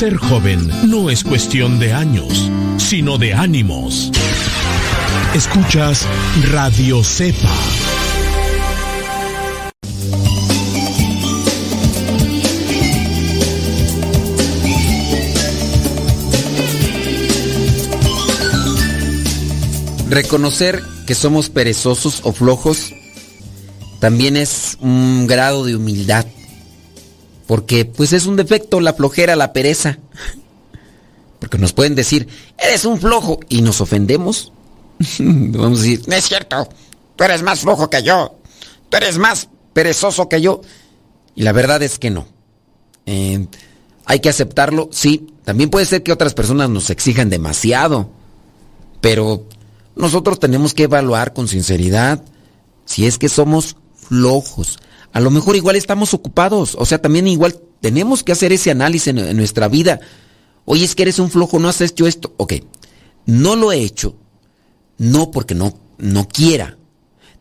Ser joven no es cuestión de años, sino de ánimos. Escuchas Radio Cepa. Reconocer que somos perezosos o flojos también es un grado de humildad. Porque pues es un defecto la flojera, la pereza. Porque nos pueden decir, eres un flojo y nos ofendemos. [LAUGHS] Vamos a decir, no es cierto, tú eres más flojo que yo, tú eres más perezoso que yo. Y la verdad es que no. Hay que aceptarlo, sí. También puede ser que otras personas nos exijan demasiado. Pero nosotros tenemos que evaluar con sinceridad si es que somos flojos. A lo mejor igual estamos ocupados. O sea, también igual tenemos que hacer ese análisis en, nuestra vida. Oye, es que eres un flojo, no has hecho esto. Ok, no lo he hecho. No porque no, no quiera.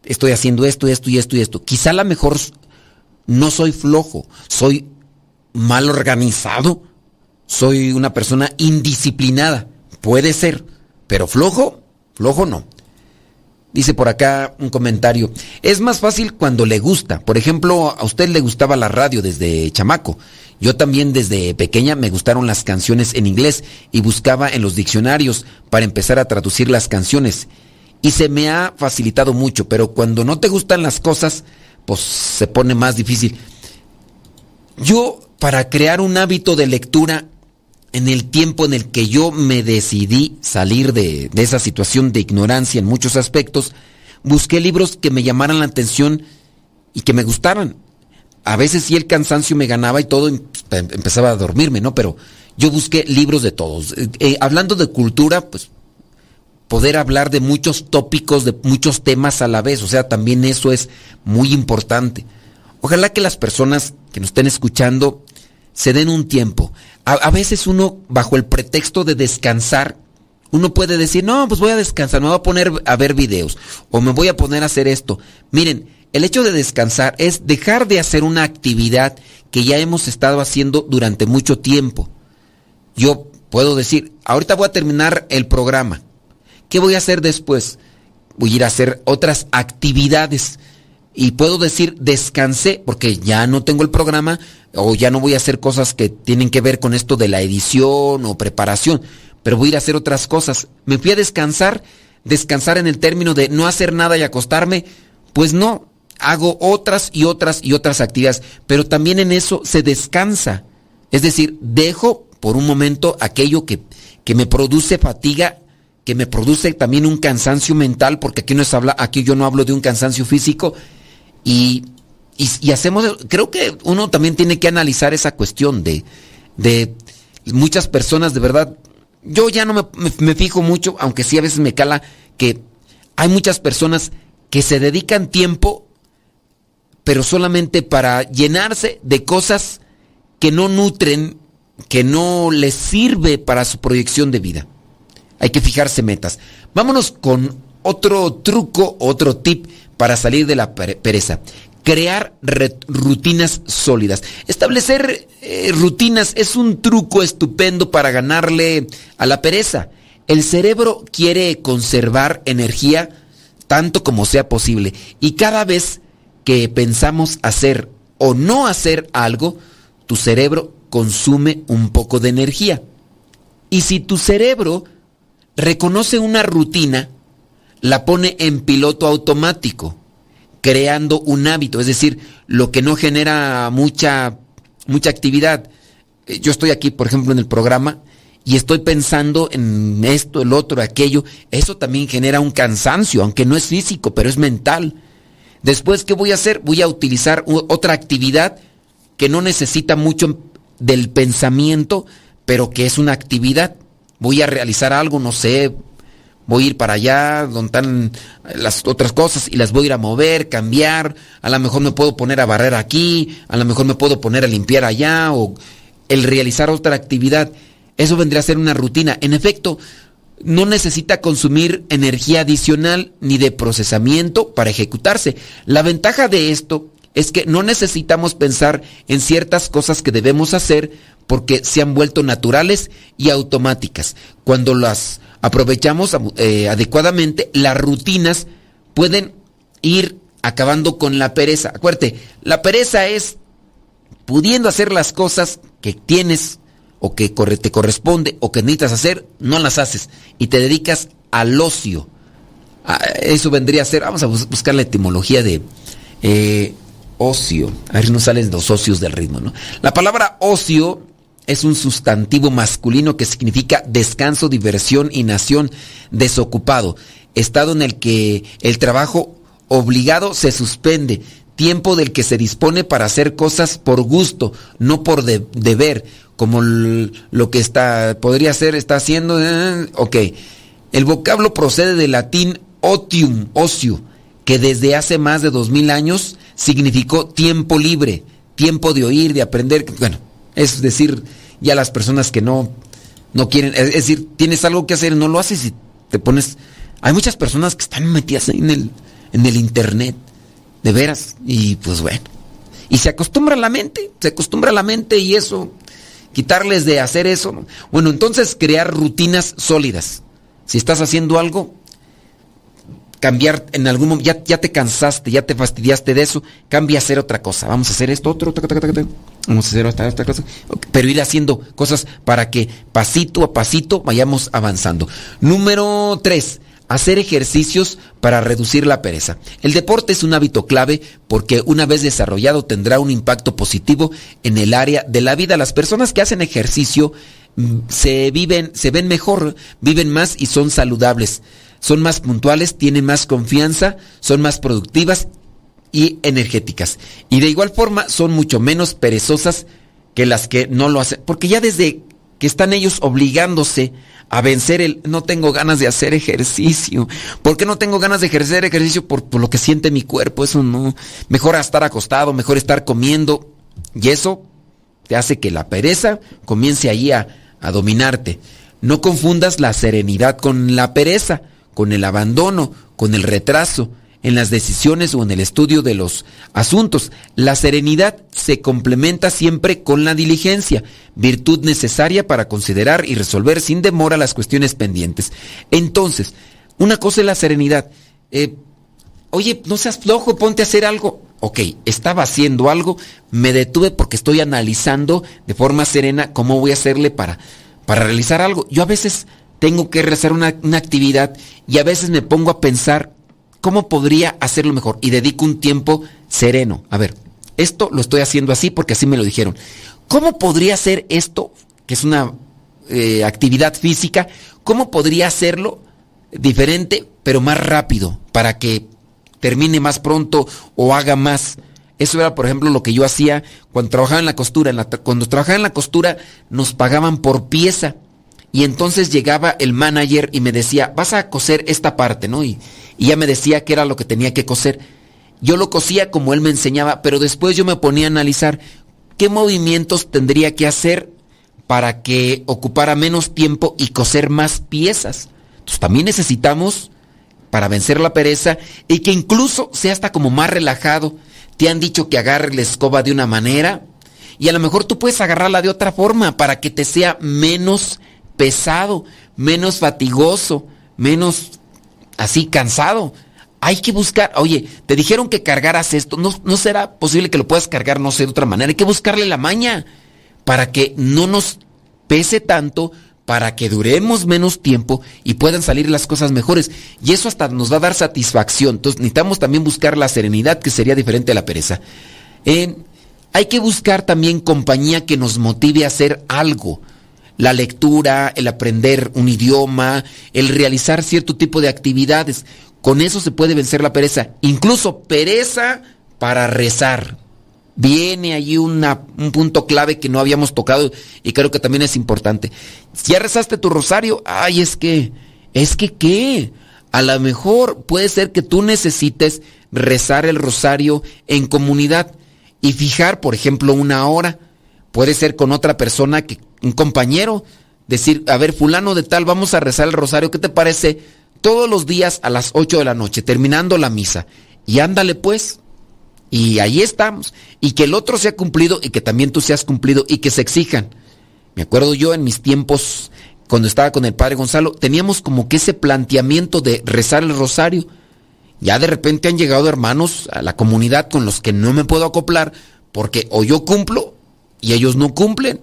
Estoy haciendo esto, esto y esto y esto. Quizá a lo mejor no soy flojo, soy mal organizado, soy una persona indisciplinada. Puede ser, pero flojo, flojo no. Dice por acá un comentario. Es más fácil cuando le gusta. Por ejemplo, a usted le gustaba la radio desde chamaco. Yo también desde pequeña me gustaron las canciones en inglés y buscaba en los diccionarios para empezar a traducir las canciones. Y se me ha facilitado mucho, pero cuando no te gustan las cosas, pues se pone más difícil. Yo, para crear un hábito de lectura, en el tiempo en el que yo me decidí salir de, esa situación de ignorancia en muchos aspectos, busqué libros que me llamaran la atención y que me gustaran. A veces sí el cansancio me ganaba y todo empezaba a dormirme, ¿no? Pero yo busqué libros de todos. Eh, eh, hablando de cultura, pues poder hablar de muchos tópicos, de muchos temas a la vez, o sea, también eso es muy importante. Ojalá que las personas que nos estén escuchando se den un tiempo. A, veces uno, bajo el pretexto de descansar, uno puede decir, no, pues voy a descansar, me voy a poner a ver videos, o me voy a poner a hacer esto. Miren, el hecho de descansar es dejar de hacer una actividad que ya hemos estado haciendo durante mucho tiempo. Yo puedo decir, ahorita voy a terminar el programa. ¿Qué voy a hacer después? Voy a ir a hacer otras actividades. Y puedo decir, descansé, porque ya no tengo el programa, o ya no voy a hacer cosas que tienen que ver con esto de la edición o preparación, pero voy a ir a hacer otras cosas. Me fui a descansar, descansar en el término de no hacer nada y acostarme, pues no, hago otras y otras y otras actividades, pero también en eso se descansa. Es decir, dejo por un momento aquello que, que me produce fatiga que me produce también un cansancio mental, porque aquí, no es habla, aquí yo no hablo de un cansancio físico, y, y, hacemos, creo que uno también tiene que analizar esa cuestión de, de muchas personas, de verdad, yo ya no me, me, me fijo mucho, aunque sí a veces me cala, que hay muchas personas que se dedican tiempo, pero solamente para llenarse de cosas que no nutren, que no les sirve para su proyección de vida. Hay que fijarse metas. Vámonos con otro truco, otro tip para salir de la pereza. Crear rutinas sólidas. Establecer eh, rutinas es un truco estupendo para ganarle a la pereza. El cerebro quiere conservar energía tanto como sea posible y cada vez que pensamos hacer o no hacer algo, tu cerebro consume un poco de energía. Y si tu cerebro reconoce una rutina, la pone en piloto automático, creando un hábito, es decir, lo que no genera mucha, mucha actividad. Eh, yo estoy aquí, por ejemplo, en el programa y estoy pensando en esto, el otro, aquello. Eso también genera un cansancio, aunque no es físico, pero es mental. Después, ¿qué voy a hacer? Voy a utilizar otra actividad que no necesita mucho del pensamiento, pero que es una actividad voy a realizar algo, no sé, voy a ir para allá, donde están las otras cosas y las voy a ir a mover, cambiar, a lo mejor me puedo poner a barrer aquí, a lo mejor me puedo poner a limpiar allá o el realizar otra actividad. Eso vendría a ser una rutina. En efecto, no necesita consumir energía adicional ni de procesamiento para ejecutarse. La ventaja de esto es que no necesitamos pensar en ciertas cosas que debemos hacer porque se han vuelto naturales y automáticas. Cuando las aprovechamos eh, adecuadamente, las rutinas pueden ir acabando con la pereza. Acuérdate, la pereza es pudiendo hacer las cosas que tienes o que te corresponde o que necesitas hacer, no las haces y te dedicas al ocio. Ah, eso vendría a ser, vamos a buscar la etimología de eh, ocio. A ver, no salen los ocios del ritmo, ¿no? La palabra ocio es un sustantivo masculino que significa descanso, diversión y nación, desocupado, estado en el que el trabajo obligado se suspende, tiempo del que se dispone para hacer cosas por gusto, no por deber, como lo que está, podría ser, está haciendo. Eh, ok. El vocablo procede del latín otium, ocio, que desde hace más de dos mil años significó tiempo libre, tiempo de oír, de aprender. Bueno, es decir, ya las personas que no, no quieren, es decir, tienes algo que hacer, no lo haces y te pones. Hay muchas personas que están metidas en el, en el internet de veras. Y pues bueno. Y se acostumbra la mente, se acostumbra la mente y eso, quitarles de hacer eso. Bueno, entonces crear rutinas sólidas. Si estás haciendo algo, cambiar en algún momento, ya, ya te cansaste, ya te fastidiaste de eso, cambia a hacer otra cosa. Vamos a hacer esto, otro, vamos a hacer otra, otra cosa. Pero ir haciendo cosas para que pasito a pasito vayamos avanzando. Número tres hacer ejercicios para reducir la pereza. El deporte es un hábito clave porque una vez desarrollado tendrá un impacto positivo en el área de la vida. Las personas que hacen ejercicio mm, se viven, se ven mejor, viven más y son saludables. Son más puntuales, tienen más confianza, son más productivas y energéticas. Y de igual forma son mucho menos perezosas que las que no lo hacen. Porque ya desde que están ellos obligándose a vencer el no tengo ganas de hacer ejercicio. ¿Por qué no tengo ganas de ejercer ejercicio? Por, lo que siente mi cuerpo. Eso no. Mejor estar acostado, mejor estar comiendo. Y eso te hace que la pereza comience ahí a, a dominarte. No confundas la serenidad con la pereza, con el abandono, con el retraso en las decisiones o en el estudio de los asuntos. La serenidad se complementa siempre con la diligencia, virtud necesaria para considerar y resolver sin demora las cuestiones pendientes. Entonces, una cosa es la serenidad. Eh, oye, no seas flojo, ponte a hacer algo. Ok, estaba haciendo algo, me detuve porque estoy analizando de forma serena cómo voy a hacerle para, para realizar algo. Yo a veces tengo que realizar una, una actividad y a veces me pongo a pensar ¿Cómo podría hacerlo mejor? Y dedico un tiempo sereno. A ver, esto lo estoy haciendo así porque así me lo dijeron. ¿Cómo podría hacer esto, que es una eh, actividad física, cómo podría hacerlo diferente, pero más rápido, para que termine más pronto o haga más? Eso era, por ejemplo, lo que yo hacía cuando trabajaba en la costura. cuando trabajaba en la costura nos pagaban por pieza. Y entonces llegaba el manager y me decía, vas a coser esta parte, ¿no? Y ya me decía que era lo que tenía que coser. Yo lo cosía como él me enseñaba, pero después yo me ponía a analizar qué movimientos tendría que hacer para que ocupara menos tiempo y coser más piezas. Entonces también necesitamos, para vencer la pereza, y que incluso sea hasta como más relajado. Te han dicho que agarre la escoba de una manera, y a lo mejor tú puedes agarrarla de otra forma para que te sea menos pesado, menos fatigoso, menos así cansado. Hay que buscar, oye, te dijeron que cargaras esto, no, no será posible que lo puedas cargar, no sé, de otra manera. Hay que buscarle la maña para que no nos pese tanto, para que duremos menos tiempo y puedan salir las cosas mejores. Y eso hasta nos va a dar satisfacción. Entonces necesitamos también buscar la serenidad, que sería diferente a la pereza. hay que buscar también compañía que nos motive a hacer algo la lectura, el aprender un idioma, el realizar cierto tipo de actividades. Con eso se puede vencer la pereza. Incluso pereza para rezar. Viene allí un punto clave que no habíamos tocado y creo que también es importante. Si ya rezaste tu rosario, ay, es que, es que qué. A lo mejor puede ser que tú necesites rezar el rosario en comunidad y fijar, por ejemplo, una hora. Puede ser con otra persona que un compañero, decir, a ver, fulano de tal, vamos a rezar el rosario, ¿qué te parece? Todos los días a las 8 de la noche, terminando la misa. Y ándale pues. Y ahí estamos. Y que el otro sea cumplido y que también tú seas cumplido y que se exijan. Me acuerdo yo en mis tiempos, cuando estaba con el padre Gonzalo, teníamos como que ese planteamiento de rezar el rosario. Ya de repente han llegado hermanos a la comunidad con los que no me puedo acoplar porque o yo cumplo y ellos no cumplen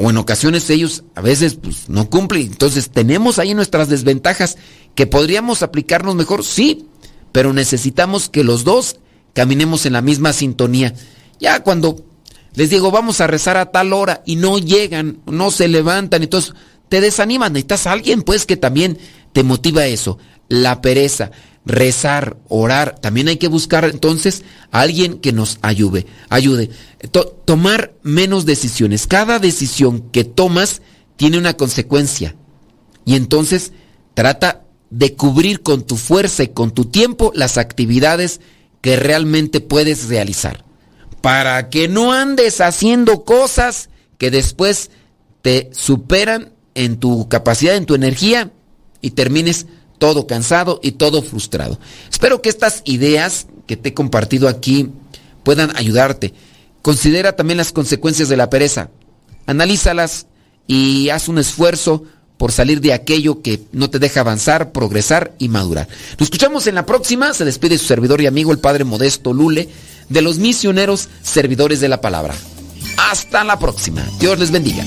o en ocasiones ellos a veces pues, no cumplen. Entonces tenemos ahí nuestras desventajas que podríamos aplicarnos mejor, sí, pero necesitamos que los dos caminemos en la misma sintonía. Ya cuando les digo vamos a rezar a tal hora y no llegan, no se levantan, entonces te desaniman, necesitas a alguien pues que también te motiva eso, la pereza. Rezar, orar. También hay que buscar entonces a alguien que nos ayude. ayude. tomar menos decisiones. Cada decisión que tomas tiene una consecuencia. Y entonces trata de cubrir con tu fuerza y con tu tiempo las actividades que realmente puedes realizar. Para que no andes haciendo cosas que después te superan en tu capacidad, en tu energía y termines todo cansado y todo frustrado. Espero que estas ideas que te he compartido aquí puedan ayudarte. Considera también las consecuencias de la pereza. Analízalas y haz un esfuerzo por salir de aquello que no te deja avanzar, progresar y madurar. Nos escuchamos en la próxima. Se despide su servidor y amigo, el Padre Modesto Lule, de los misioneros servidores de la palabra. Hasta la próxima. Dios les bendiga.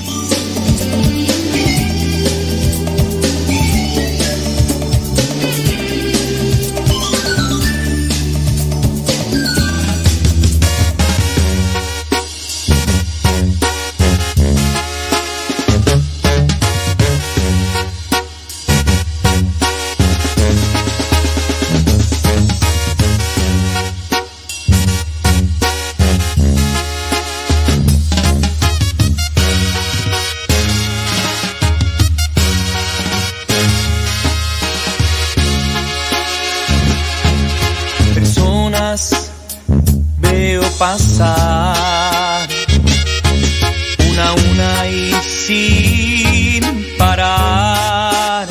Pasar una a una y sin parar.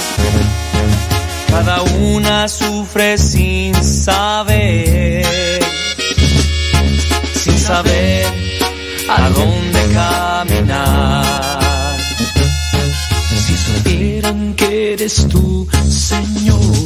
Cada una sufre sin saber, sin saber a dónde caminar. Si supieran que eres tú, Señor